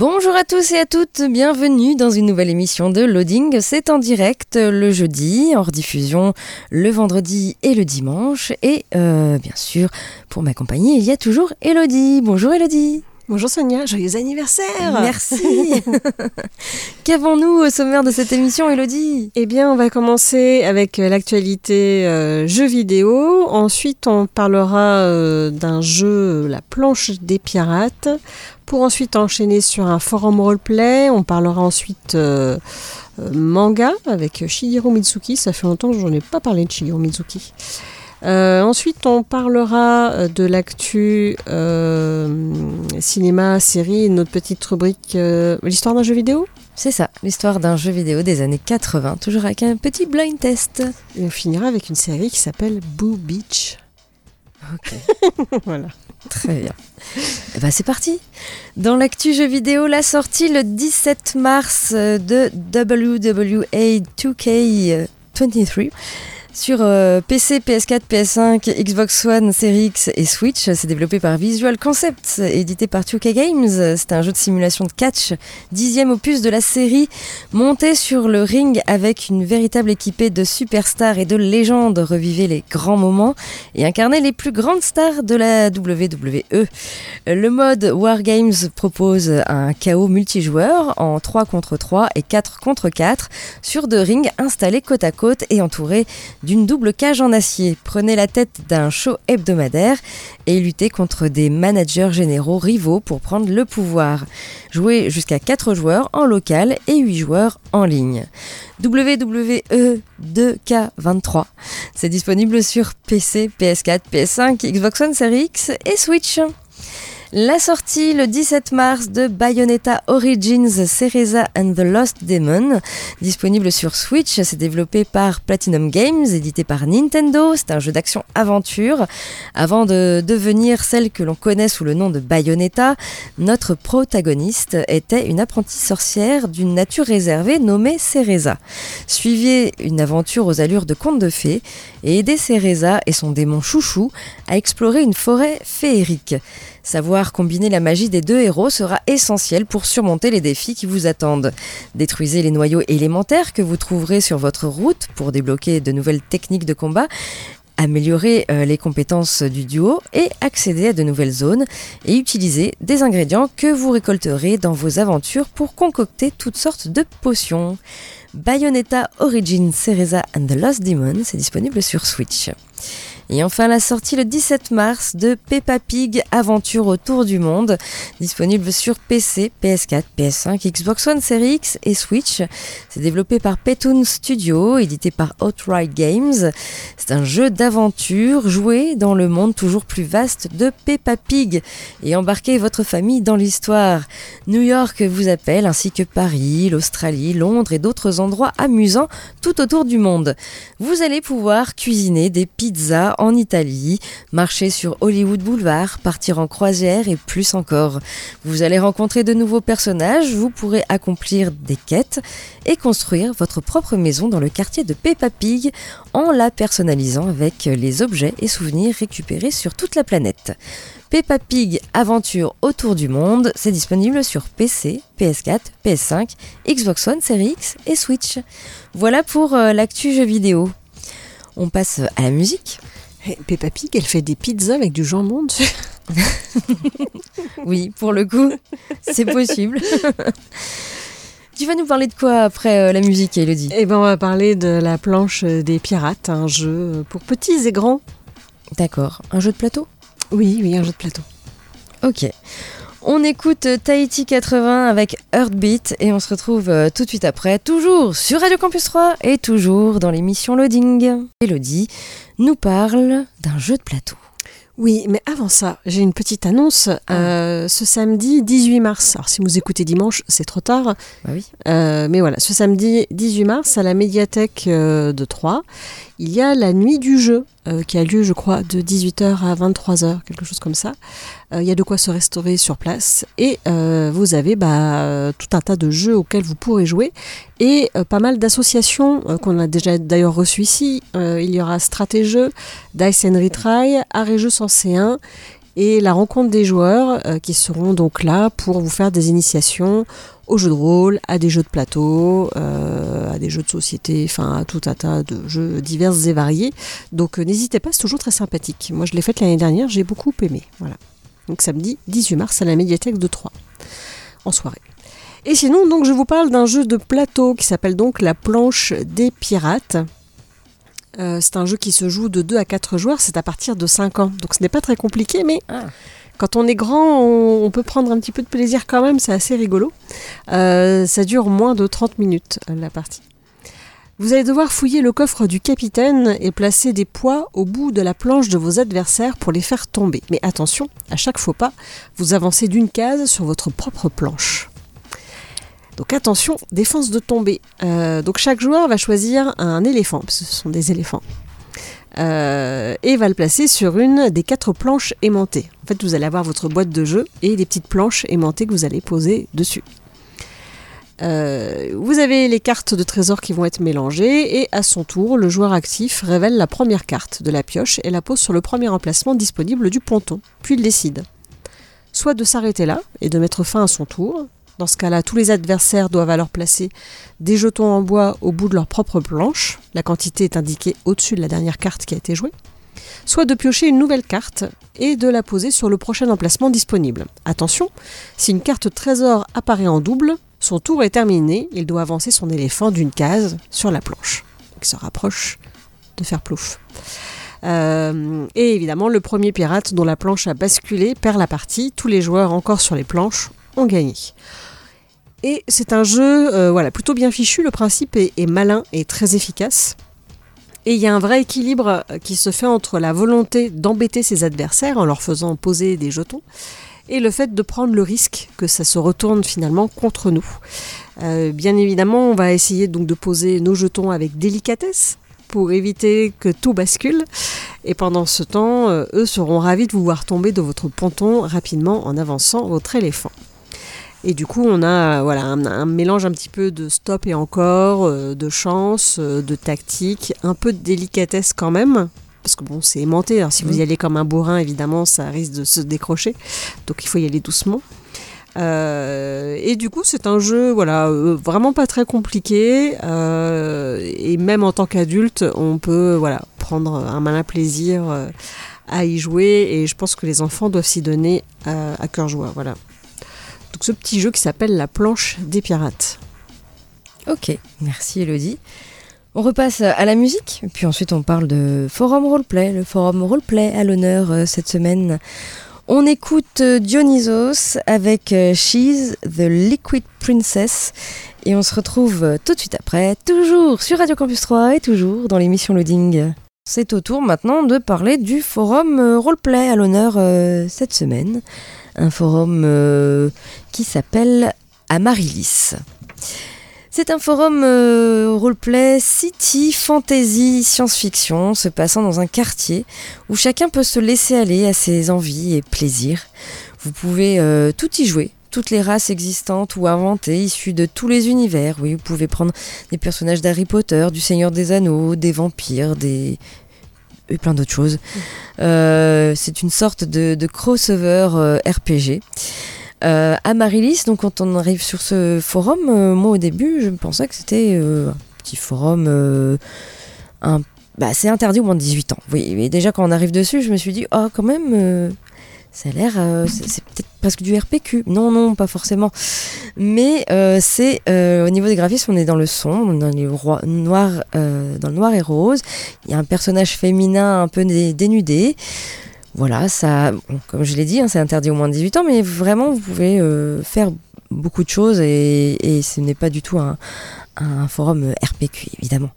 Bonjour à tous et à toutes, bienvenue dans une nouvelle émission de Loading. C'est en direct le jeudi, en rediffusion le vendredi et le dimanche. Et euh, bien sûr, pour m'accompagner, il y a toujours Elodie. Bonjour Elodie. Bonjour Sonia, joyeux anniversaire Merci Qu'avons-nous au sommaire de cette émission, Elodie? Eh bien, on va commencer avec l'actualité euh, jeux vidéo. Ensuite, on parlera euh, d'un jeu, La planche des pirates pour ensuite enchaîner sur un forum roleplay. On parlera ensuite euh, euh, manga avec Shigeru Mitsuki. Ça fait longtemps que je n'en ai pas parlé de Shigeru Mitsuki. Euh, ensuite, on parlera de l'actu cinéma, série, notre petite rubrique l'histoire d'un jeu vidéo. C'est ça, l'histoire d'un jeu vidéo des années 80, toujours avec un petit blind test. Et on finira avec une série qui s'appelle Boo Beach. Ok. voilà. Très bien. Et ben c'est parti. Dans l'actu jeu vidéo, la sortie le 17 mars de WWE 2K23 sur PC, PS4, PS5, Xbox One, Series X et Switch. C'est développé par Visual Concepts, édité par 2K Games. C'est un jeu de simulation de catch, dixième opus de la série, monté sur le ring avec une véritable équipée de superstars et de légendes. Revivez les grands moments et incarnez les plus grandes stars de la WWE. Le mode Wargames propose un chaos multijoueur en 3 contre 3 et 4 contre 4 sur deux rings installés côte à côte et entourés d'une double cage en acier. Prenez la tête d'un show hebdomadaire et luttez contre des managers généraux rivaux pour prendre le pouvoir. Jouez jusqu'à 4 joueurs en local et 8 joueurs en ligne. WWE 2K23. C'est disponible sur PC, PS4, PS5, Xbox One Series X et Switch. La sortie le 17 mars de Bayonetta Origins Cereza and the Lost Demon, disponible sur Switch, c'est développé par Platinum Games, édité par Nintendo, c'est un jeu d'action-aventure. Avant de devenir celle que l'on connaît sous le nom de Bayonetta, notre protagoniste était une apprentie sorcière d'une nature réservée nommée Cereza. Suivez une aventure aux allures de conte de fées et aidez Cereza et son démon chouchou à explorer une forêt féerique. Savoir combiner la magie des deux héros sera essentiel pour surmonter les défis qui vous attendent. Détruisez les noyaux élémentaires que vous trouverez sur votre route pour débloquer de nouvelles techniques de combat améliorer euh, les compétences du duo et accéder à de nouvelles zones et utiliser des ingrédients que vous récolterez dans vos aventures pour concocter toutes sortes de potions. Bayonetta Origin Cereza and the Lost Demon, c'est disponible sur Switch. Et enfin la sortie le 17 mars de Peppa Pig Aventure autour du monde, disponible sur PC, PS4, PS5, Xbox One Series X et Switch. C'est développé par Petoon Studio, édité par Outright Games. C'est un jeu d'aventure joué dans le monde toujours plus vaste de Peppa Pig et embarquez votre famille dans l'histoire. New York vous appelle ainsi que Paris, l'Australie, Londres et d'autres endroits amusants tout autour du monde. Vous allez pouvoir cuisiner des pizzas en Italie, marcher sur Hollywood Boulevard, partir en croisière et plus encore. Vous allez rencontrer de nouveaux personnages, vous pourrez accomplir des quêtes et construire votre propre maison dans le quartier de Peppa Pig en la personnalisant avec les objets et souvenirs récupérés sur toute la planète. Peppa Pig Aventure autour du monde, c'est disponible sur PC, PS4, PS5, Xbox One, Series X et Switch. Voilà pour euh, l'actu jeu vidéo. On passe à la musique. Hey, Peppa Pig, elle fait des pizzas avec du jambon dessus. oui, pour le coup, c'est possible. tu vas nous parler de quoi après euh, la musique, Elodie? Eh ben, on va parler de la planche des pirates, un jeu pour petits et grands. D'accord. Un jeu de plateau? Oui, oui, un jeu de plateau. Ok. On écoute Tahiti 80 avec Heartbeat et on se retrouve euh, tout de suite après, toujours sur Radio Campus 3 et toujours dans l'émission Loading. Elodie nous parle d'un jeu de plateau. Oui, mais avant ça, j'ai une petite annonce. Ah. Euh, ce samedi 18 mars, alors si vous écoutez dimanche, c'est trop tard. Bah oui. Euh, mais voilà, ce samedi 18 mars, à la médiathèque euh, de Troyes, il y a la nuit du jeu euh, qui a lieu, je crois, de 18h à 23h, quelque chose comme ça. Euh, il y a de quoi se restaurer sur place et euh, vous avez bah, tout un tas de jeux auxquels vous pourrez jouer et pas mal d'associations qu'on a déjà d'ailleurs reçues ici. Il y aura Stratégeux, Dice and Retry, Arrêt Jeux Sensé 1 et la rencontre des joueurs qui seront donc là pour vous faire des initiations aux jeux de rôle, à des jeux de plateau, euh, à des jeux de société, enfin à tout un tas de jeux divers et variés. Donc euh, n'hésitez pas, c'est toujours très sympathique. Moi je l'ai faite l'année dernière, j'ai beaucoup aimé. Voilà. Donc samedi 18 mars à la médiathèque de Troyes, en soirée. Et sinon, donc je vous parle d'un jeu de plateau qui s'appelle donc La planche des pirates. Euh, c'est un jeu qui se joue de 2 à 4 joueurs, c'est à partir de 5 ans. Donc ce n'est pas très compliqué, mais Ah. Quand on est grand, on, peut prendre un petit peu de plaisir quand même, c'est assez rigolo. Euh, ça dure moins de 30 minutes, la partie. Vous allez devoir fouiller le coffre du capitaine et placer des poids au bout de la planche de vos adversaires pour les faire tomber. Mais attention, à chaque faux pas, vous avancez d'une case sur votre propre planche. Donc attention, défense de tomber. Euh, donc chaque joueur va choisir un éléphant, parce que ce sont des éléphants, euh, et va le placer sur une des quatre planches aimantées. En fait, vous allez avoir votre boîte de jeu et des petites planches aimantées que vous allez poser dessus. Euh, vous avez les cartes de trésor qui vont être mélangées et à son tour, le joueur actif révèle la première carte de la pioche et la pose sur le premier emplacement disponible du ponton. Puis il décide soit de s'arrêter là et de mettre fin à son tour. Dans ce cas-là, tous les adversaires doivent alors placer des jetons en bois au bout de leur propre planche. La quantité est indiquée au-dessus de la dernière carte qui a été jouée. Soit de piocher une nouvelle carte et de la poser sur le prochain emplacement disponible. Attention, si une carte trésor apparaît en double, son tour est terminé, il doit avancer son éléphant d'une case sur la planche. Il se rapproche de faire plouf. Euh, et évidemment, le premier pirate dont la planche a basculé perd la partie. Tous les joueurs encore sur les planches ont gagné. Et c'est un jeu euh, voilà, plutôt bien fichu. Le principe est, malin et très efficace. Et il y a un vrai équilibre euh, qui se fait entre la volonté d'embêter ses adversaires en leur faisant poser des jetons et le fait de prendre le risque que ça se retourne finalement contre nous. Euh, bien évidemment, on va essayer donc de poser nos jetons avec délicatesse pour éviter que tout bascule. Et pendant ce temps, eux seront ravis de vous voir tomber de votre ponton rapidement en avançant votre éléphant. Et du coup, on a voilà, un, un mélange un petit peu de stop et encore, euh, de chance, euh, de tactique, un peu de délicatesse quand même. Parce que bon, c'est aimanté. Alors, si vous y allez comme un bourrin, évidemment, ça risque de se décrocher. Donc, il faut y aller doucement. Euh, et du coup, c'est un jeu, voilà, euh, vraiment pas très compliqué. euh, et même en tant qu'adulte, on peut, voilà, prendre un malin plaisir à y jouer. Et je pense que les enfants doivent s'y donner à cœur joie, voilà. Donc, ce petit jeu qui s'appelle la planche des pirates. Ok, merci Elodie. On repasse à la musique, puis ensuite on parle de Forum Roleplay, le Forum Roleplay à l'honneur euh, cette semaine. On écoute euh, Dionysos avec euh, She's the Liquid Princess et on se retrouve tout de suite après, toujours sur Radio Campus 3 et toujours dans l'émission Loading. C'est au tour maintenant de parler du forum roleplay à l'honneur cette semaine. Un forum euh, qui s'appelle Amaryllis. C'est un forum euh, roleplay city, fantasy, science-fiction, se passant dans un quartier où chacun peut se laisser aller à ses envies et plaisirs. Vous pouvez euh, tout y jouer, toutes les races existantes ou inventées, issues de tous les univers. Oui, vous pouvez prendre des personnages d'Harry Potter, du Seigneur des Anneaux, des vampires, des et plein d'autres choses. Euh, c'est une sorte de, crossover euh, RPG. Euh, Amaryllis, donc quand on arrive sur ce forum, euh, moi au début je pensais que c'était euh, un petit forum, euh, un, bah, c'est interdit au moins de 18 ans. Oui, mais déjà quand on arrive dessus, je me suis dit, oh quand même, euh, ça a l'air, euh, c'est peut-être presque du RPQ. Non, non, pas forcément. Mais euh, c'est euh, au niveau des graphismes, on est dans le est dans, les roi- noir, dans le noir et rose. Il y a un personnage féminin un peu dé- dénudé. Voilà, ça, comme je l'ai dit, hein, c'est interdit au moins de 18 ans, mais vraiment, vous pouvez faire beaucoup de choses et, ce n'est pas du tout un, forum RPQ, évidemment.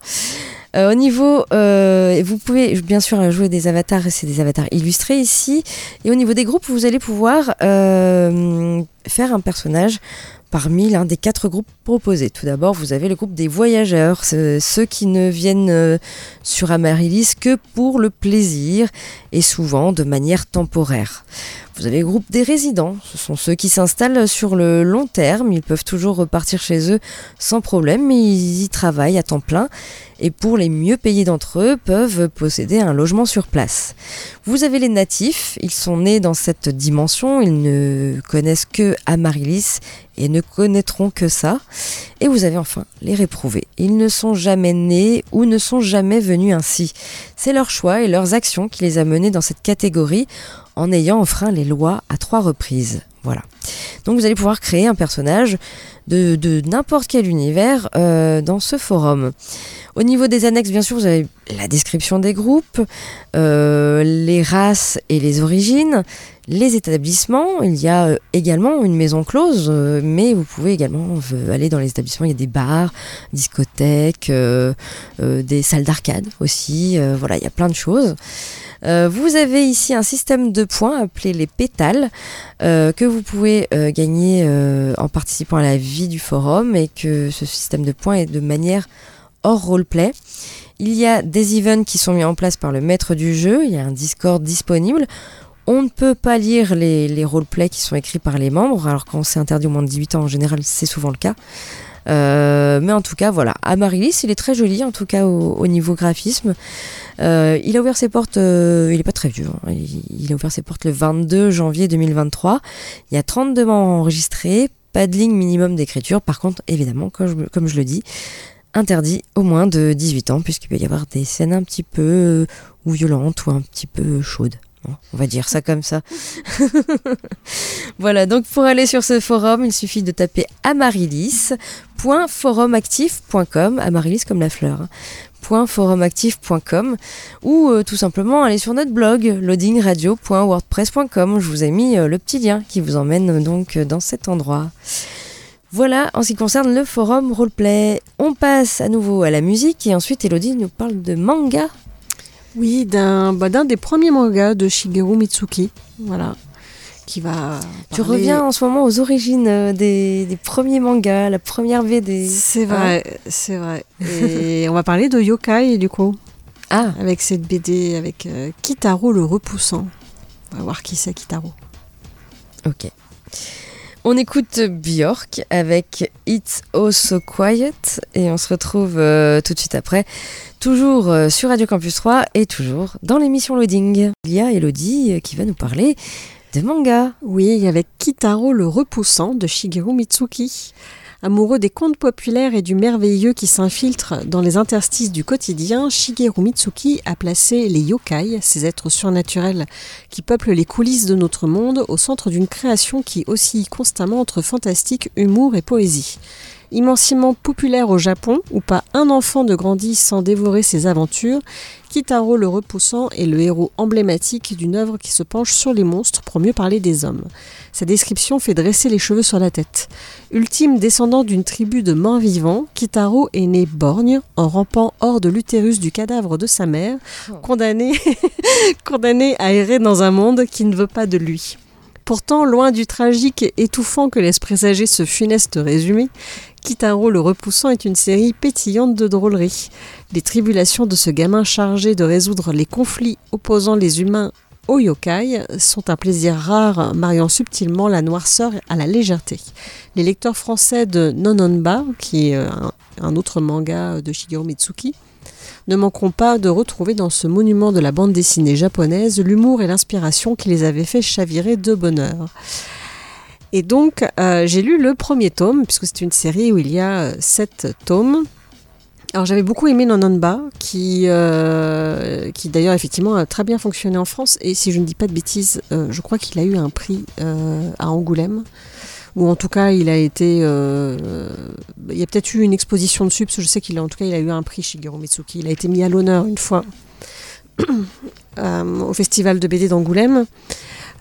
Au niveau, vous pouvez bien sûr jouer des avatars, c'est des avatars illustrés ici. Et au niveau des groupes, vous allez pouvoir faire un personnage parmi l'un des quatre groupes proposés. Tout d'abord, vous avez le groupe des voyageurs, ceux qui ne viennent euh, sur Amaryllis que pour le plaisir et souvent de manière temporaire. Vous avez le groupe des résidents, ce sont ceux qui s'installent sur le long terme, ils peuvent toujours repartir chez eux sans problème, ils y travaillent à temps plein et pour les mieux payés d'entre eux peuvent posséder un logement sur place. Vous avez les natifs, ils sont nés dans cette dimension, ils ne connaissent que Amaryllis et ne connaîtront que ça. Et vous avez enfin les réprouvés. Ils ne sont jamais nés ou ne sont jamais venus ainsi. C'est leur choix et leurs actions qui les a menés dans cette catégorie en ayant enfreint les lois à trois reprises. Voilà. Donc vous allez pouvoir créer un personnage de, n'importe quel univers euh, dans ce forum. Au niveau des annexes, bien sûr, vous avez la description des groupes, euh, les races et les origines, les établissements. Il y a euh, également une maison close, mais vous pouvez également aller dans les établissements. Il y a des bars, discothèques, des salles d'arcade aussi. voilà, il y a plein de choses. Euh, vous avez ici un système de points appelé les pétales euh, que vous pouvez euh, gagner en participant à la vie du forum et que ce système de points est de manière hors roleplay. Il y a des events qui sont mis en place par le maître du jeu, il y a un Discord disponible. On ne peut pas lire les, les roleplays qui sont écrits par les membres, alors quand c'est interdit au moins de 18 ans en général c'est souvent le cas. Euh, mais en tout cas, voilà. Amaryllis, il est très joli, en tout cas au, niveau graphisme. Euh, il a ouvert ses portes, euh, il est pas très vieux, hein. il, a ouvert ses portes le 22 janvier 2023. Il y a 32 membres enregistrés, pas de ligne minimum d'écriture. Par contre, évidemment, comme je, comme je le dis, interdit au moins de 18 ans, puisqu'il peut y avoir des scènes un petit peu ou violentes ou un petit peu chaudes. On va dire ça comme ça. voilà, donc pour aller sur ce forum, il suffit de taper amaryllis.forumactif.com, amaryllis comme la fleur, hein, .forumactif.com ou euh, tout simplement aller sur notre blog loadingradio.wordpress.com. Je vous ai mis euh, le petit lien qui vous emmène donc dans cet endroit. Voilà en ce qui concerne le forum roleplay. On passe à nouveau à la musique et ensuite Elodie nous parle de manga oui, d'un bah, des premiers mangas de Shigeru Mitsuki. Voilà. Qui va. Tu reviens en ce moment aux origines euh, des, premiers mangas, la première BD. C'est vrai, hein c'est vrai. Et on va parler de Yokai, du coup. Ah Avec cette BD, avec euh, Kitaro le repoussant. On va voir qui c'est, Kitaro. Ok. On écoute Björk avec It's Oh So Quiet et on se retrouve euh, tout de suite après, toujours euh, sur Radio Campus 3 et toujours dans l'émission Loading. Il y a Elodie euh, qui va nous parler de manga. Oui, avec Kitaro le repoussant de Shigeru Mitsuki. Amoureux des contes populaires et du merveilleux qui s'infiltre dans les interstices du quotidien, Shigeru Mitsuki a placé les yokai, ces êtres surnaturels qui peuplent les coulisses de notre monde, au centre d'une création qui oscille constamment entre fantastique, humour et poésie. Immensément populaire au Japon, où pas un enfant ne grandit sans dévorer ses aventures, Kitaro le repoussant est le héros emblématique d'une œuvre qui se penche sur les monstres pour mieux parler des hommes. Sa description fait dresser les cheveux sur la tête. Ultime descendant d'une tribu de morts vivants, Kitaro est né borgne en rampant hors de l'utérus du cadavre de sa mère, oh. condamné, condamné à errer dans un monde qui ne veut pas de lui. Pourtant, loin du tragique et étouffant que laisse présager ce funeste résumé, Kitaro le repoussant est une série pétillante de drôleries. Les tribulations de ce gamin chargé de résoudre les conflits opposant les humains aux yokai sont un plaisir rare, mariant subtilement la noirceur à la légèreté. Les lecteurs français de Nononba, qui est un autre manga de Shigeru Mitsuki, ne manqueront pas de retrouver dans ce monument de la bande dessinée japonaise l'humour et l'inspiration qui les avaient fait chavirer de bonheur. Et donc, euh, j'ai lu le premier tome, puisque c'est une série où il y a euh, sept tomes. Alors j'avais beaucoup aimé Nononba, qui, euh, qui d'ailleurs effectivement a très bien fonctionné en France, et si je ne dis pas de bêtises, je crois qu'il a eu un prix à Angoulême ou en tout cas il a été il y a peut-être eu une exposition dessus parce que je sais qu'il a en tout cas il a eu un prix Shigeru Mitsuki il a été mis à l'honneur une fois au festival de BD d'Angoulême.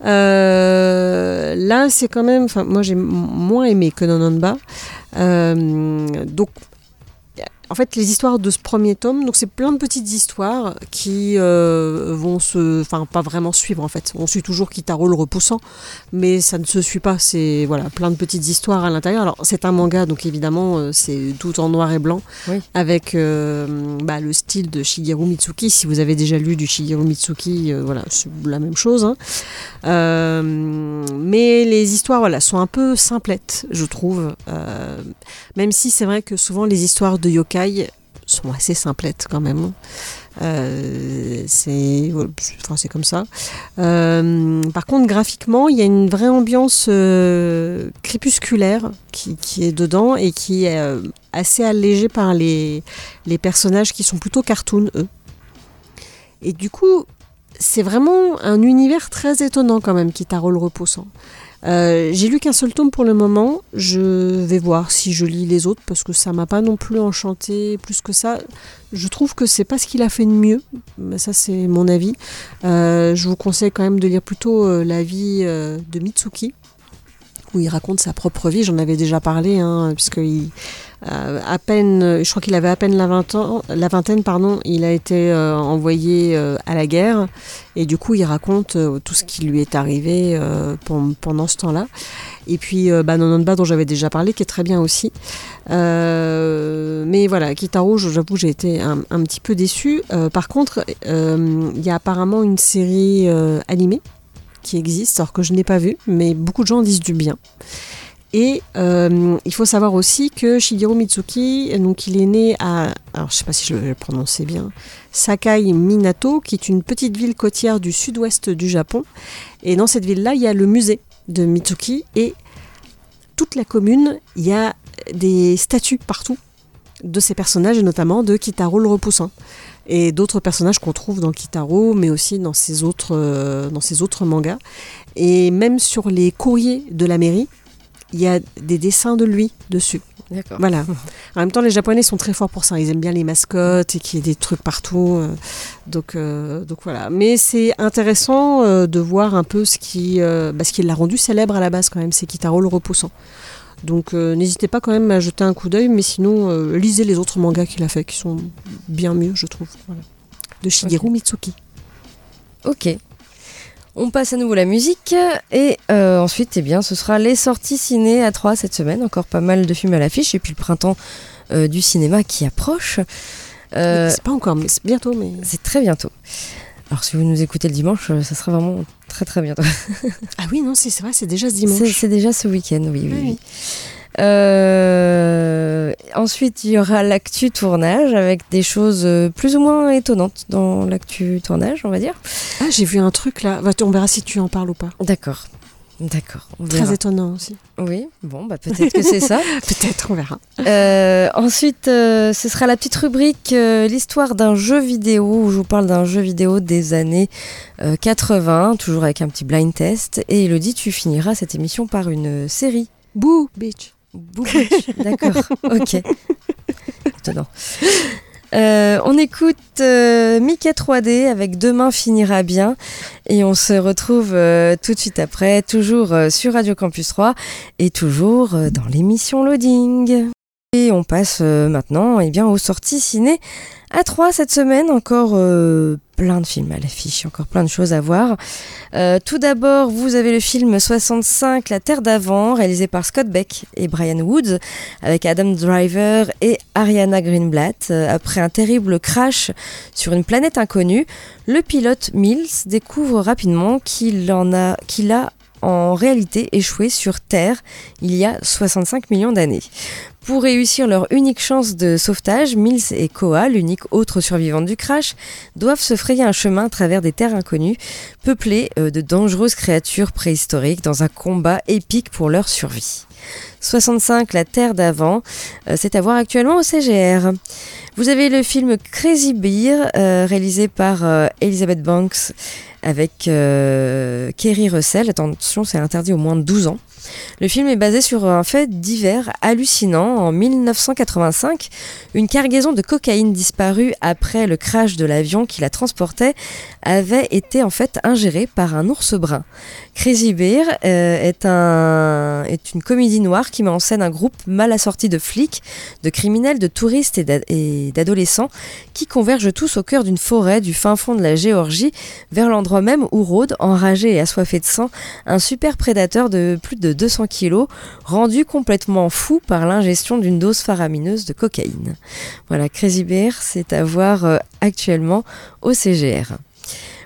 Là, c'est quand même, moi j'ai moins aimé que Nononba. donc en fait, les histoires de ce premier tome, donc c'est plein de petites histoires qui euh, vont se, enfin pas vraiment suivre en fait. On suit toujours Kitaro le repoussant, mais ça ne se suit pas. C'est voilà plein de petites histoires à l'intérieur. Alors c'est un manga, donc évidemment euh, c'est tout en noir et blanc, avec euh, bah, le style de Shigeru Mitsuki. Si vous avez déjà lu du Shigeru Mitsuki, voilà c'est la même chose. Hein. mais les histoires voilà sont un peu simplettes, je trouve. même si c'est vrai que souvent les histoires de yokai sont assez simplettes quand même. Euh, c'est comme ça. Euh, par contre, graphiquement, il y a une vraie ambiance euh, crépusculaire qui, est dedans et qui est assez allégée par les, personnages qui sont plutôt cartoon, eux. Et du coup, c'est vraiment un univers très étonnant quand même, qui le repoussant. Euh, j'ai lu qu'un seul tome pour le moment. Je vais voir si je lis les autres parce que ça m'a pas non plus enchanté plus que ça. Je trouve que c'est pas ce qu'il a fait de mieux. Mais ça, c'est mon avis. Euh, je vous conseille quand même de lire plutôt euh, la vie de Mitsuki où il raconte sa propre vie. J'en avais déjà parlé, hein, puisqu'il à peine, je crois qu'il avait à peine la, vingtaine, pardon, il a été euh, envoyé euh, à la guerre et du coup il raconte tout ce qui lui est arrivé pendant ce temps-là. Et puis bah, Nononba dont j'avais déjà parlé, qui est très bien aussi. mais voilà, Kitaro, j'avoue, j'ai été un, petit peu déçue. par contre, il y a apparemment une série animée qui existe, alors que je n'ai pas vu, mais beaucoup de gens disent du bien. Et euh, il faut savoir aussi que Shigeru Mitsuki, donc il est né à, alors je sais pas si je le bien, Sakai Minato, qui est une petite ville côtière du sud-ouest du Japon. Et dans cette ville-là, il y a le musée de Mitsuki et toute la commune, il y a des statues partout de ces personnages, et notamment de Kitaro le repoussant et d'autres personnages qu'on trouve dans Kitaro, mais aussi dans ses autres, euh, dans ses autres mangas. Et même sur les courriers de la mairie, il y a des dessins de lui dessus. Voilà. En même temps, les Japonais sont très forts pour ça. Ils aiment bien les mascottes et qu'il y ait des trucs partout. Euh. donc, euh, donc voilà. Mais c'est intéressant de voir un peu ce qui, bah, ce qui l'a rendu célèbre à la base quand même. C'est Kitaro le repoussant. Donc euh, n'hésitez pas quand même à jeter un coup d'œil, mais sinon euh, lisez les autres mangas qu'il a fait, qui sont bien mieux, je trouve. De Shigeru Mitsuki. Ok. On passe à nouveau la musique et euh, ensuite, eh bien, ce sera les sorties ciné à 3 cette semaine. Encore pas mal de films à l'affiche et puis le printemps du cinéma qui approche. c'est pas encore, mais c'est bientôt. Mais... C'est très bientôt. Alors si vous nous écoutez le dimanche, euh, ça sera vraiment très très bientôt. ah oui, non, c'est vrai, c'est déjà ce dimanche. C'est déjà ce week-end, oui, oui. oui. Euh, ensuite, il y aura l'actu tournage avec des choses euh, plus ou moins étonnantes dans l'actu tournage, on va dire. Ah, j'ai vu un truc là. On verra si tu en parles ou pas. D'accord. D'accord. Très étonnant aussi. Oui, bon, bah peut-être que c'est ça. peut-être, on verra. Euh, ensuite, euh, ce sera la petite rubrique euh, L'histoire d'un jeu vidéo, où je vous parle d'un jeu vidéo des années 80, toujours avec un petit blind test. Et Elodie, tu finiras cette émission par une série. Boo Bitch. D'accord, ok. Étonnant. Euh, on écoute euh, Mickey 3D avec Demain finira bien et on se retrouve euh, tout de suite après, toujours sur Radio Campus 3 et toujours dans l'émission Loading. Et on passe maintenant eh bien, aux sorties ciné à 3 cette semaine, encore plein de films à l'affiche, encore plein de choses à voir. Euh, tout d'abord, vous avez le film 65, La Terre d'avant, réalisé par Scott Beck et Brian Woods, avec Adam Driver et Ariana Greenblatt. Euh, après un terrible crash sur une planète inconnue, le pilote Mills découvre rapidement qu'il en a, qu'il a en réalité échoué sur Terre il y a 65 millions d'années. Pour réussir leur unique chance de sauvetage, Mills et Koa, l'unique autre survivante du crash, doivent se frayer un chemin à travers des terres inconnues, peuplées euh, de dangereuses créatures préhistoriques dans un combat épique pour leur survie. 65, la Terre d'avant, euh, c'est à voir actuellement au CGR. Vous avez le film Crazy Beer, euh, réalisé par Elizabeth Banks avec Kerry Russell. Attention, c'est interdit au moins de 12 ans. Le film est basé sur un fait divers hallucinant en 1985, une cargaison de cocaïne disparue après le crash de l'avion qui la transportait avait été en fait ingérée par un ours brun. Crazy Bear euh, est, un, est une comédie noire qui met en scène un groupe mal assorti de flics, de criminels, de touristes et d'adolescents qui convergent tous au cœur d'une forêt du fin fond de la Géorgie vers l'endroit même où rôde, enragé et assoiffé de sang, un super prédateur de plus de 200 kilos, rendu complètement fou par l'ingestion d'une dose faramineuse de cocaïne. Voilà, Crazy Bear, c'est à voir euh, actuellement au CGR.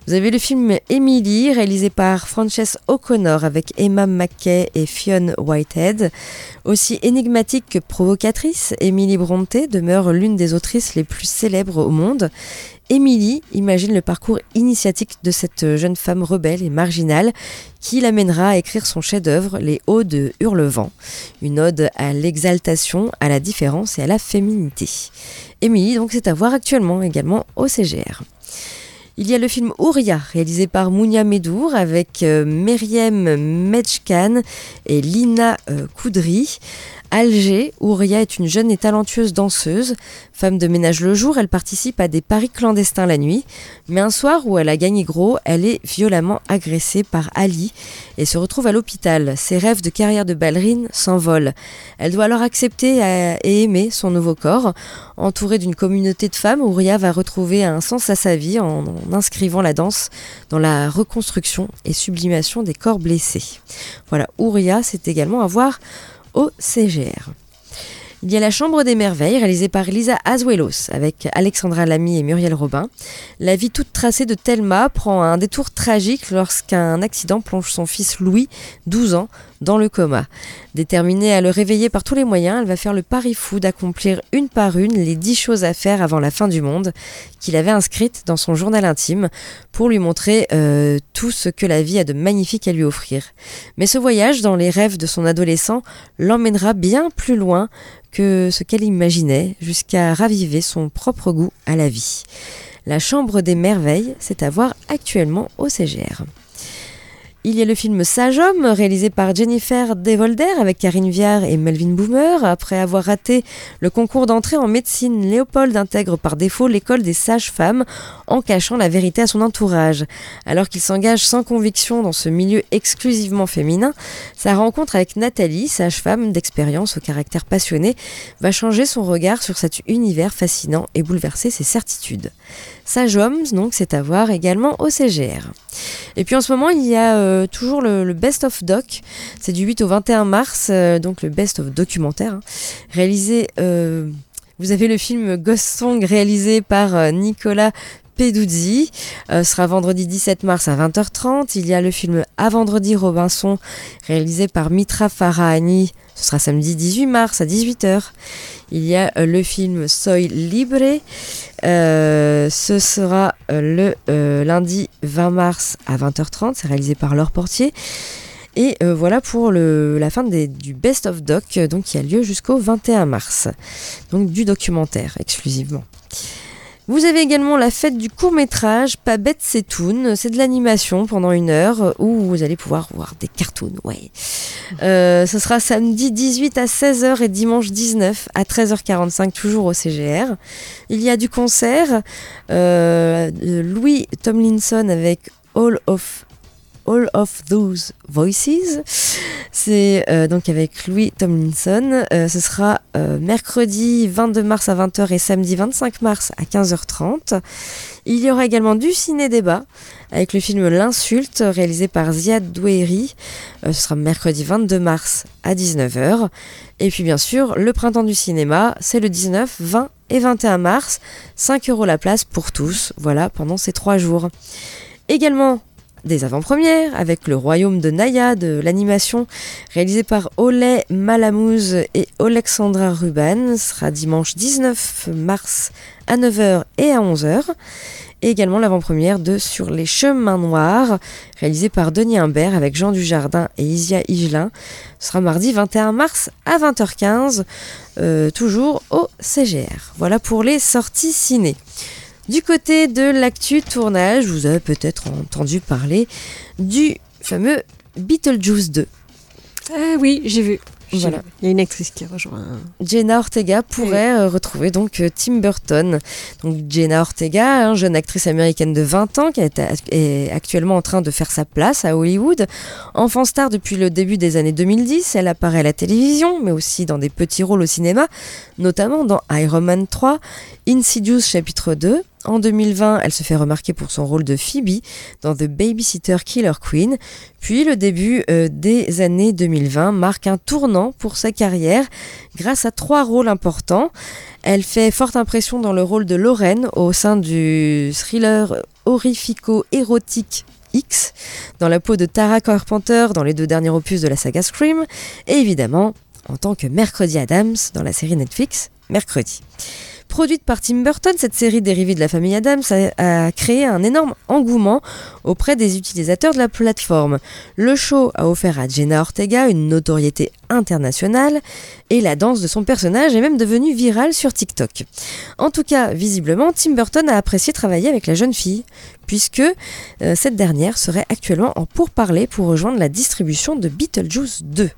Vous avez le film Emily, réalisé par Frances O'Connor avec Emma McKay et Fionn Whitehead. Aussi énigmatique que provocatrice, Emily Bronte demeure l'une des autrices les plus célèbres au monde. Emily imagine le parcours initiatique de cette jeune femme rebelle et marginale qui l'amènera à écrire son chef-d'œuvre, Les Hauts de Hurlevent, une ode à l'exaltation, à la différence et à la féminité. Emily, donc, c'est à voir actuellement également au CGR. Il y a le film Ouria, réalisé par Mounia Medour avec euh, Meriem Mejkan et Lina euh, Alger, Ouria est une jeune et talentueuse danseuse. Femme de ménage le jour, elle participe à des paris clandestins la nuit. Mais un soir où elle a gagné gros, elle est violemment agressée par Ali et se retrouve à l'hôpital. Ses rêves de carrière de ballerine s'envolent. Elle doit alors accepter et aimer son nouveau corps. Entourée d'une communauté de femmes, Ouria va retrouver un sens à sa vie en inscrivant la danse dans la reconstruction et sublimation des corps blessés. Voilà, Ouria, c'est également à voir CGR. Il y a La Chambre des Merveilles, réalisée par Lisa Azuelos, avec Alexandra Lamy et Muriel Robin. La vie toute tracée de Thelma prend un détour tragique lorsqu'un accident plonge son fils Louis, 12 ans, dans le coma. Déterminée à le réveiller par tous les moyens, elle va faire le pari fou d'accomplir une par une les dix choses à faire avant la fin du monde qu'il avait inscrites dans son journal intime pour lui montrer euh, tout ce que la vie a de magnifique à lui offrir. Mais ce voyage dans les rêves de son adolescent l'emmènera bien plus loin que ce qu'elle imaginait, jusqu'à raviver son propre goût à la vie. La Chambre des Merveilles, c'est à voir actuellement au CGR. Il y a le film Sage Homme, réalisé par Jennifer Devolder avec Karine Viard et Melvin Boomer. Après avoir raté le concours d'entrée en médecine, Léopold intègre par défaut l'école des sages-femmes en cachant la vérité à son entourage. Alors qu'il s'engage sans conviction dans ce milieu exclusivement féminin, sa rencontre avec Nathalie, sage-femme d'expérience au caractère passionné, va changer son regard sur cet univers fascinant et bouleverser ses certitudes. Sage Homme, donc, c'est à voir également au CGR. Et puis en ce moment, il y a euh, toujours le, Best of Doc. C'est du 8 au 21 mars, euh, donc le Best of Documentaire, hein. réalisé. Euh, vous avez le film Ghost Song réalisé par Nicolas Peduzzi. sera vendredi 17 mars à 20h30. Il y a le film À vendredi Robinson réalisé par Mitra Farahani. Ce sera samedi 18 mars à 18h. Il y a le film Soy Libre euh, ce sera euh, le euh, lundi 20 mars à 20h30. C'est réalisé par Laure Portier. Et voilà pour la fin du Best of Doc, donc qui a lieu jusqu'au 21 mars. Donc du documentaire exclusivement. Vous avez également la fête du court métrage, pas bête c'est toon. C'est de l'animation pendant une heure où vous allez pouvoir voir des cartoons. Ouais. Euh, ce sera samedi 18 à 16h et dimanche 19 à 13h45 toujours au CGR. Il y a du concert. Euh, Louis Tomlinson avec All of All of Those Voices. C'est euh, donc avec Louis Tomlinson. Euh, ce sera euh, mercredi 22 mars à 20h et samedi 25 mars à 15h30. Il y aura également du ciné-débat avec le film L'insulte réalisé par Ziad Douéry. ce sera mercredi 22 mars à 19h. Et puis bien sûr, le printemps du cinéma, c'est le 19, 20 et 21 mars. 5 euros la place pour tous, voilà, pendant ces trois jours. Également des avant-premières avec Le Royaume de Naya de l'animation réalisé par Ole Malamouz et Alexandra Ruban. Sera dimanche 19 mars à 9h et à 11h. Et également l'avant-première de Sur les chemins noirs, réalisé par Denis Imbert avec Jean Dujardin et Isia Higelin. Sera mardi 21 mars à 20h15, euh, toujours au CGR. Voilà pour les sorties ciné. Du côté de l'actu tournage, vous avez peut-être entendu parler du fameux Beetlejuice 2. Ah oui, j'ai vu. Voilà. Il y a une actrice qui rejoint. Jenna Ortega pourrait euh, retrouver donc euh, Tim Burton. Donc Jenna Ortega, hein, jeune actrice américaine de 20 ans qui est, est actuellement en train de faire sa place à Hollywood. Enfant star depuis le début des années 2010, elle apparaît à la télévision, mais aussi dans des petits rôles au cinéma, notamment dans Iron Man 3, Insidious chapitre 2, en 2020, elle se fait remarquer pour son rôle de Phoebe dans The Babysitter Killer Queen. Puis le début euh, des années 2020 marque un tournant pour sa carrière grâce à trois rôles importants. Elle fait forte impression dans le rôle de Lorraine au sein du thriller horrifico-érotique X, dans la peau de Tara Carpenter dans les deux derniers opus de la saga Scream, et évidemment en tant que Mercredi Adams dans la série Netflix Mercredi. Produite par Tim Burton, cette série dérivée de la famille Adams a, créé un énorme engouement auprès des utilisateurs de la plateforme. Le show a offert à Jenna Ortega une notoriété internationale et la danse de son personnage est même devenue virale sur TikTok. En tout cas, visiblement, Tim Burton a apprécié travailler avec la jeune fille, puisque euh, cette dernière serait actuellement en pourparlers pour rejoindre la distribution de Beetlejuice 2.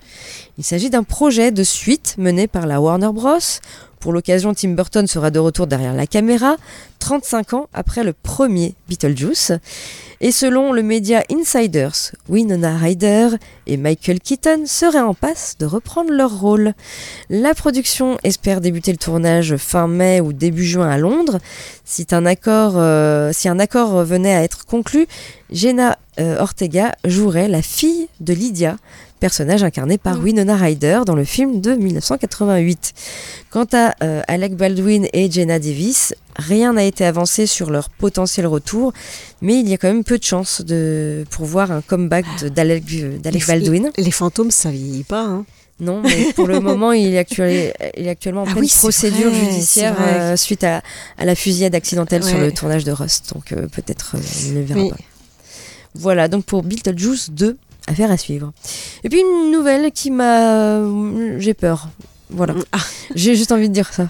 Il s'agit d'un projet de suite mené par la Warner Bros. Pour l'occasion, Tim Burton sera de retour derrière la caméra, 35 ans après le premier Beetlejuice. Et selon le média Insiders, Winona Ryder et Michael Keaton seraient en passe de reprendre leur rôle. La production espère débuter le tournage fin mai ou début juin à Londres. Si un accord, euh, venait à être conclu, Jenna euh, Ortega jouerait la fille de Lydia, personnage incarné par mm. Winona Ryder dans le film de 1988. Quant à euh, Alec Baldwin et Jenna Davis, rien n'a été avancé sur leur potentiel retour, mais il y a quand même peu de chances de, pour voir un comeback d'Alec Baldwin. Les, fantômes, ça vieillit pas. Hein. Non, mais pour le moment, il est, actuellement en ah pleine procédure judiciaire euh, suite à, la fusillade accidentelle sur le tournage de Rust. Donc euh, peut-être il ne verra pas. Voilà, donc pour Beetlejuice 2, affaire à suivre. Et puis une nouvelle qui m'a... J'ai peur. Voilà. Mm. Ah. J'ai juste envie de dire ça.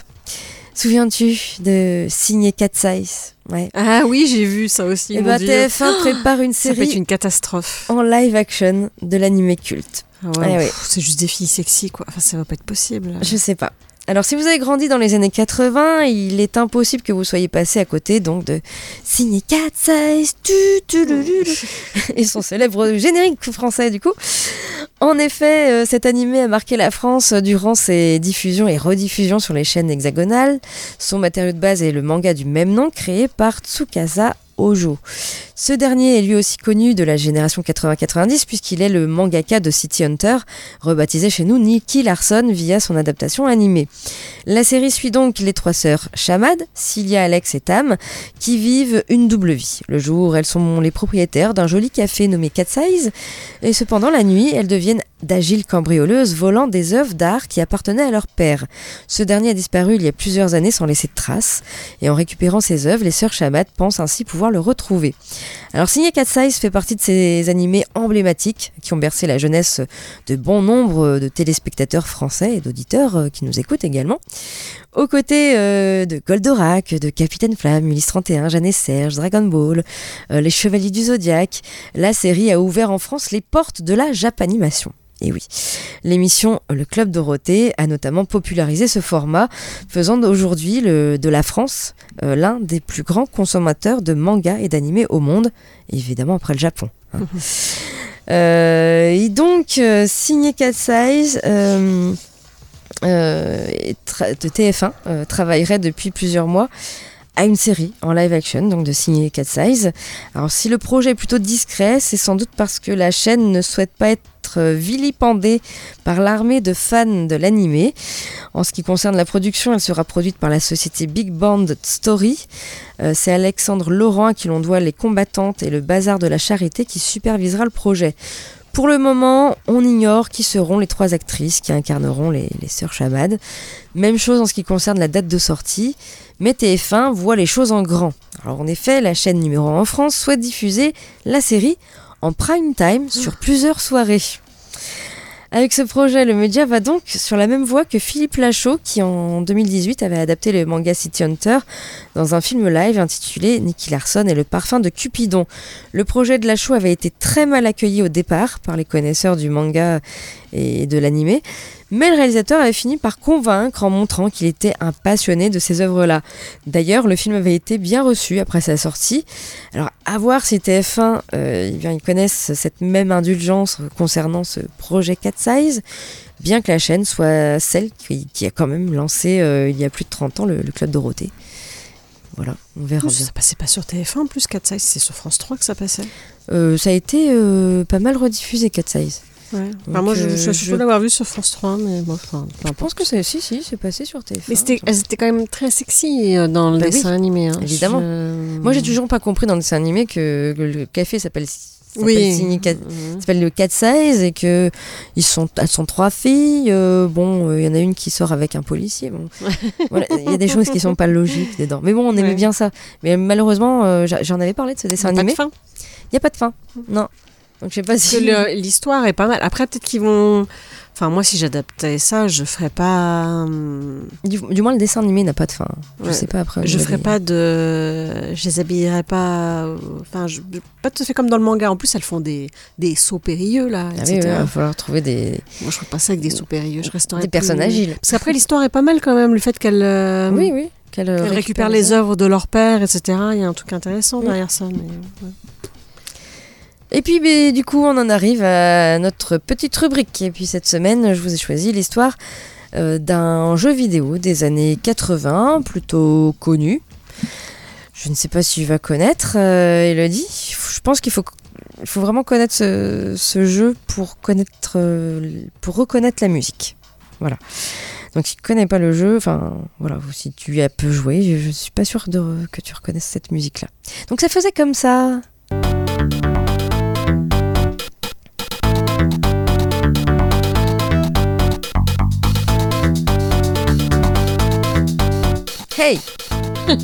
Souviens-tu de Signé Cat Size? Ouais. Ah oui, j'ai vu ça aussi. Et bah, ben, TF1 prépare une série. Ça peut être une catastrophe. En live action de l'animé culte. Ah ouais, eh C'est juste des filles sexy, quoi. Enfin, ça va pas être possible. Je sais pas. Alors si vous avez grandi dans les années 80, il est impossible que vous soyez passé à côté donc de Signé Cat Size et son célèbre générique français du coup. En effet, euh, cet animé a marqué la France durant ses diffusions et rediffusions sur les chaînes hexagonales. Son matériau de base est le manga du même nom créé par Tsukasa Ce dernier est lui aussi connu de la génération 80-90 puisqu'il est le mangaka de City Hunter, rebaptisé chez nous Nicky Larson via son adaptation animée. La série suit donc les trois sœurs Shamad, Cilia, Alex et Tam, qui vivent une double vie. Le jour, elles sont les propriétaires d'un joli café nommé Cat Size, et cependant la nuit, elles deviennent d'agiles cambrioleuses volant des œuvres d'art qui appartenaient à leur père. Ce dernier a disparu il y a plusieurs années sans laisser de traces, et en récupérant ces œuvres, les sœurs Shamad pensent ainsi pouvoir le retrouver. Alors Signé Cat Size fait partie de ces animés emblématiques qui ont bercé la jeunesse de bon nombre de téléspectateurs français et d'auditeurs euh, qui nous écoutent également. Aux côtés euh, de Goldorak, de Capitaine Flamme, Ulysse 31, Jeanne et Serge, Dragon Ball, euh, Les Chevaliers du Zodiaque, la série a ouvert en France les portes de la Japanimation. Et oui, l'émission Le Club Dorothée a notamment popularisé ce format, faisant d'aujourd'hui de la France euh, l'un des plus grands consommateurs de mangas et d'animés au monde, évidemment après le Japon. Hein. Euh, et donc, euh, signé Cat Size de TF1 travaillerait depuis plusieurs mois à une série en live action, donc de signer Cat Size. Alors si le projet est plutôt discret, c'est sans doute parce que la chaîne ne souhaite pas être vilipendée par l'armée de fans de l'animé. En ce qui concerne la production, elle sera produite par la société Big Band Story. Euh, c'est Alexandre Laurent à qui l'on doit les combattantes et le bazar de la charité qui supervisera le projet. Pour le moment, on ignore qui seront les trois actrices qui incarneront les, sœurs Chamad. Même chose en ce qui concerne la date de sortie mais TF1 voit les choses en grand. Alors en effet, la chaîne numéro 1 en France souhaite diffuser la série en prime time sur plusieurs soirées. Avec ce projet, le média va donc sur la même voie que Philippe Lachaud, qui en 2018 avait adapté le manga City Hunter dans un film live intitulé Nicky Larson et le parfum de Cupidon. Le projet de Lachaud avait été très mal accueilli au départ par les connaisseurs du manga et de l'animé. Mais le réalisateur avait fini par convaincre en montrant qu'il était un passionné de ces œuvres-là. D'ailleurs, le film avait été bien reçu après sa sortie. Alors, à voir si TF1, euh, eh bien, ils connaissent cette même indulgence concernant ce projet Cat Size, bien que la chaîne soit celle qui, qui a quand même lancé euh, il y a plus de 30 ans le, le Club Dorothée. Voilà, on verra bien. Ça passait pas sur TF1 en plus, 4 Size, c'est sur France 3 que ça passait. Euh, ça a été euh, pas mal rediffusé, Cat Size. Ouais. Enfin, Donc, moi, je, euh, je suis je- sûre d'avoir vu sur France 3, mais bon, enfin, Je pense que c'est si, si, c'est passé sur TF1. Mais c'était- elles étaient quand même très sexy euh, dans le Bah oui, dessin animé. hein. évidemment. Je- Moi, j'ai toujours pas compris dans le dessin animé que, le café s'appelle Oui. Mhm. s'appelle le Cat Size et que ils sont, elles sont trois filles. euh, bon, euh, il y en a une qui sort avec un policier. Bon. Voilà, il y a des choses qui sont pas logiques dedans. Mais bon, on aimait Ouais. bien ça. Mais malheureusement, euh, j'en avais parlé de ce dessin animé. Il y a pas de fin. Non. Donc je sais pas si. l'histoire est pas mal. Après, peut-être qu'ils vont. Enfin, moi, si j'adaptais ça, je ferais pas. hum, Du, du moins, le dessin animé n'a pas de fin. Je Ouais. sais pas après. Je ferais pas de. Je les habillerais pas. Enfin, je- pas tout à fait comme dans le manga. En plus, elles font des, des sauts périlleux, là, Ah oui, etc. ouais, il va falloir trouver des, Moi, je ferais pas ça avec des sauts périlleux. Je resterais. des plus- personnes agiles. Parce qu'après, l'histoire est pas mal quand même. Le fait qu'elle. euh, oui, oui. Qu'elle euh, récupère les œuvres de leur père, etc. Il y a un truc intéressant derrière ça. Mais... ouais. Et puis du coup, on en arrive à notre petite rubrique. Et puis cette semaine, je vous ai choisi l'histoire euh, d'un jeu vidéo des années 80, plutôt connu. Je ne sais pas si tu vas connaître, euh, Elodie. Je pense qu'il faut, vraiment connaître ce, jeu pour, connaître, euh, pour reconnaître la musique. Voilà. Donc si tu connais pas le jeu, enfin voilà, si tu y as peu joué, je, je suis pas sûre que tu reconnaisses cette musique-là. Donc ça faisait comme ça. Hey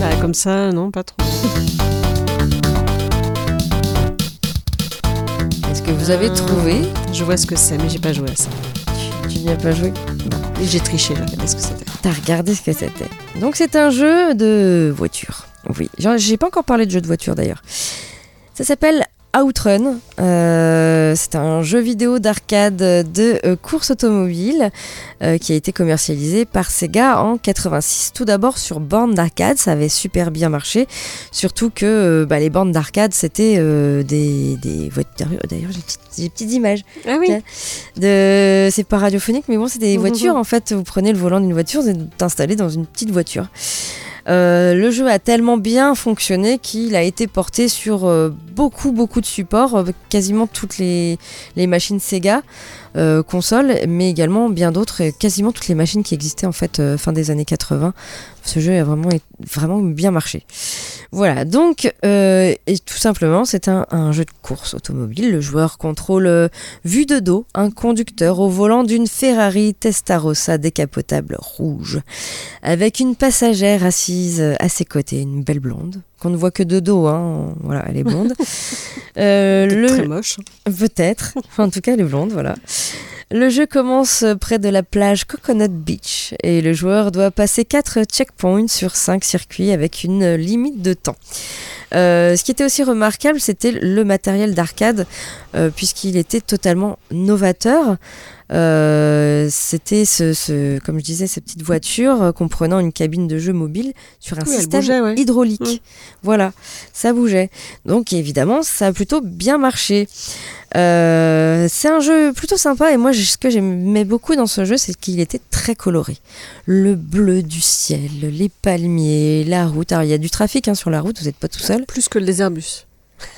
Bah, comme ça, non, pas trop. Est-ce que vous avez trouvé? Je vois ce que c'est, mais j'ai pas joué à ça. Tu, n'y as pas joué? Et J'ai triché, j'ai regardé ce que c'était. T'as regardé ce que c'était. Donc c'est un jeu de voiture. Oui, Genre, j'ai pas encore parlé de jeu de voiture d'ailleurs. Ça s'appelle Outrun. Euh, c'est un jeu vidéo d'arcade de euh, course automobile euh, qui a été commercialisé par Sega en 86. Tout d'abord sur borne d'arcade, ça avait super bien marché. Surtout que bah, les bornes d'arcade c'était des, des voitures. D'ailleurs, j'ai des petites- images. Ah oui de c'est pas radiophonique mais bon c'est des Mhm. voitures en fait vous prenez le volant d'une voiture vous êtes installé dans une petite voiture Euh, le jeu a tellement bien fonctionné qu'il a été porté sur euh, beaucoup beaucoup de supports euh, quasiment toutes les, les machines Sega consoles mais également bien d'autres quasiment toutes les machines qui existaient en fait fin des années 80 ce jeu a vraiment vraiment bien marché voilà, donc, euh, et tout simplement, c'est un, un jeu de course automobile. Le joueur contrôle, euh, vu de dos, un conducteur au volant d'une Ferrari Testarossa décapotable rouge, avec une passagère assise euh, à ses côtés, une belle blonde, qu'on ne voit que de dos, hein, voilà, elle est blonde. Euh, le, Très moche. Peut-être. En tout cas, elle est blonde, voilà. Le jeu commence près de la plage Coconut Beach et le joueur doit passer 4 checkpoints sur 5 circuits avec une limite de temps. Euh, ce qui était aussi remarquable, c'était le matériel d'arcade, euh, puisqu'il était totalement novateur. Euh, c'était ce, ce- comme je disais, ces petites voitures euh, comprenant une cabine de jeu mobile sur un Oui, système bougeait, ouais. hydraulique. Voilà, ça bougeait. Donc évidemment, ça a plutôt bien marché. Euh, c'est un jeu plutôt sympa et moi ce que j'aimais beaucoup dans ce jeu c'est qu'il était très coloré. Le bleu du ciel, les palmiers, la route. Alors il y a du trafic hein, sur la route, vous n'êtes pas tout seul. Plus que le Désherbus.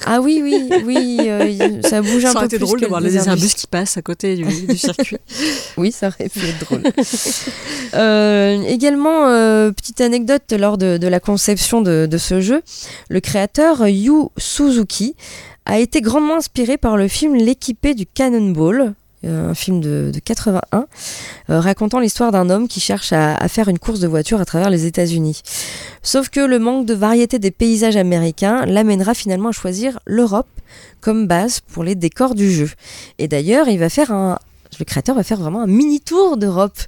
Ah oui oui oui, euh, ça bouge un Ça aurait peu été plus drôle que de voir le le Désherbus. Désherbus qui passe à côté du, du circuit. Oui, ça aurait pu être drôle. Euh, également, euh, petite anecdote lors de, de la conception de, de ce jeu, le créateur Yu Suzuki a été grandement inspiré par le film L'équipé du Cannonball, un film de, de 81, euh, racontant l'histoire d'un homme qui cherche à, faire une course de voiture à travers les États-Unis. Sauf que le manque de variété des paysages américains l'amènera finalement à choisir l'Europe comme base pour les décors du jeu. Et d'ailleurs, il va faire un, le créateur va faire vraiment un mini tour d'Europe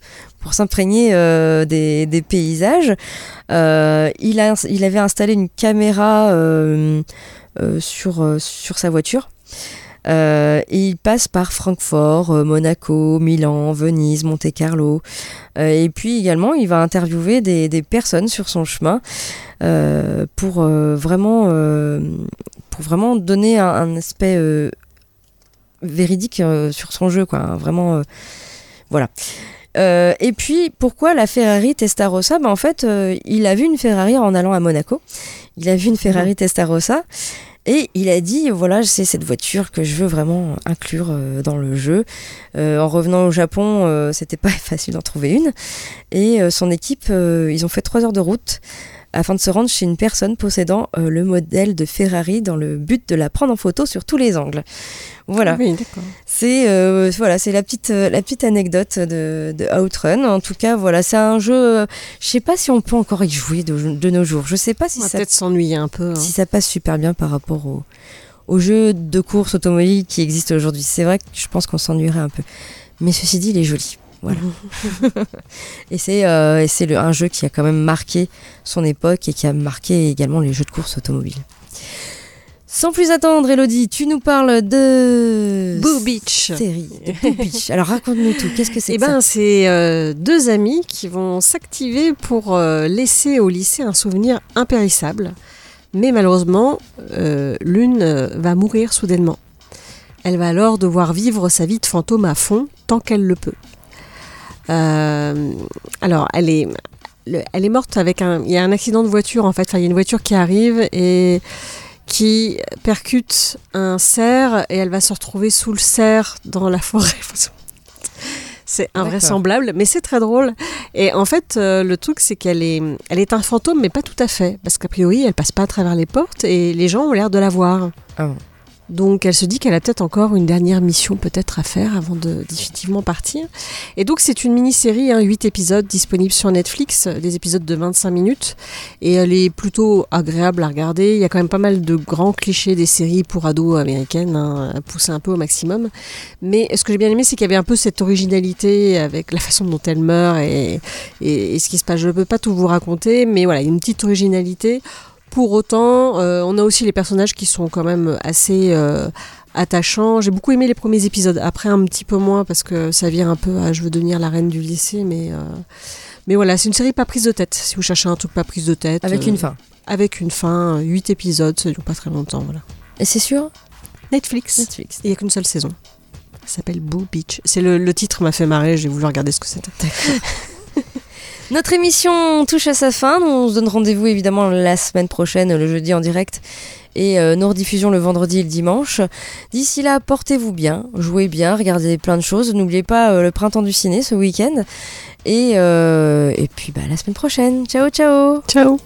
pour s'imprégner euh, des, paysages. Euh, il, avait installé une caméra sur sa voiture. Euh, et il passe par Francfort, euh, Monaco, Milan, Venise, Monte-Carlo. Euh, et puis également, il va interviewer des, des personnes sur son chemin euh, pour, euh, vraiment, euh, pour vraiment donner un, un aspect euh, véridique euh, sur son jeu. Quoi. Vraiment, euh, voilà. Euh, et puis, pourquoi la Ferrari Testarossa? Ben, En fait, euh, il a vu une Ferrari en allant à Monaco. Il a vu une Ferrari Testarossa. Et il a dit, voilà, c'est cette voiture que je veux vraiment inclure euh, dans le jeu. Euh, en revenant au Japon, euh, c'était pas facile d'en trouver une. Et euh, son équipe, ils ont fait trois heures de route afin de se rendre chez une personne possédant euh, le modèle de Ferrari dans le but de la prendre en photo sur tous les angles. Voilà. Oui, d'accord. C'est euh, voilà, c'est la petite euh, la petite anecdote de, de Outrun. En tout cas, voilà, c'est un jeu. je sais pas si on peut encore y jouer de, de nos jours. Je sais pas si On va ça peut-être s'ennuyer un peu. hein. si ça passe super bien par rapport au, aux jeux de course automobile qui existent aujourd'hui. C'est vrai que je pense qu'on s'ennuierait un peu. Mais ceci dit, il est joli. Voilà. et c'est euh, un jeu qui a quand même marqué son époque et qui a marqué également les jeux de course automobiles. Sans plus attendre, Elodie, tu nous parles de Boo Beach. série, de Boo Beach. Alors raconte-nous tout. Qu'est-ce que c'est Eh ben, c'est euh, deux amis qui vont s'activer pour euh, laisser au lycée un souvenir impérissable. Mais malheureusement, euh, l'une va mourir soudainement. Elle va alors devoir vivre sa vie de fantôme à fond tant qu'elle le peut. Euh, alors, elle est, le- elle est morte avec un. Il y a un accident de voiture en fait. Enfin, il y a une voiture qui arrive et qui percute un cerf et elle va se retrouver sous le cerf dans la forêt. C'est invraisemblable, mais c'est très drôle. Et en fait, euh, le truc, c'est qu'elle est, elle est un fantôme, mais pas tout à fait. Parce qu'a priori, elle passe pas à travers les portes et les gens ont l'air de la voir. Ah. Donc elle se dit qu'elle a peut-être encore une dernière mission peut-être à faire avant de définitivement partir. Et donc c'est une mini-série, hein, 8 épisodes disponibles sur Netflix, des épisodes de 25 minutes. Et elle est plutôt agréable à regarder. Il y a quand même pas mal de grands clichés des séries pour ados américaines, hein, poussés un peu au maximum. Mais ce que j'ai bien aimé, c'est qu'il y avait un peu cette originalité avec la façon dont elle meurt et, et, et ce qui se passe. Je ne peux pas tout vous raconter, mais voilà, une petite originalité. Pour autant, euh, on a aussi les personnages qui sont quand même assez euh, attachants. J'ai beaucoup aimé les premiers épisodes. Après, un petit peu moins parce que ça vire un peu à je veux devenir la reine du lycée. Mais, euh, mais voilà, c'est une série pas prise de tête. Si vous cherchez un truc pas prise de tête. Avec euh, une fin. Avec une fin, 8 épisodes, ça dure pas très longtemps. Voilà. Et c'est sûr Netflix. Netflix. Il n'y a qu'une seule saison. Ça s'appelle Boo Beach. C'est le, le titre m'a fait marrer, j'ai voulu regarder ce que c'était. Notre émission touche à sa fin. On se donne rendez-vous évidemment la semaine prochaine, le jeudi en direct, et euh, nos rediffusions le vendredi et le dimanche. D'ici là, portez-vous bien, jouez bien, regardez plein de choses. N'oubliez pas euh, le printemps du ciné ce week-end. Et, euh, et puis bah, la semaine prochaine. Ciao, ciao Ciao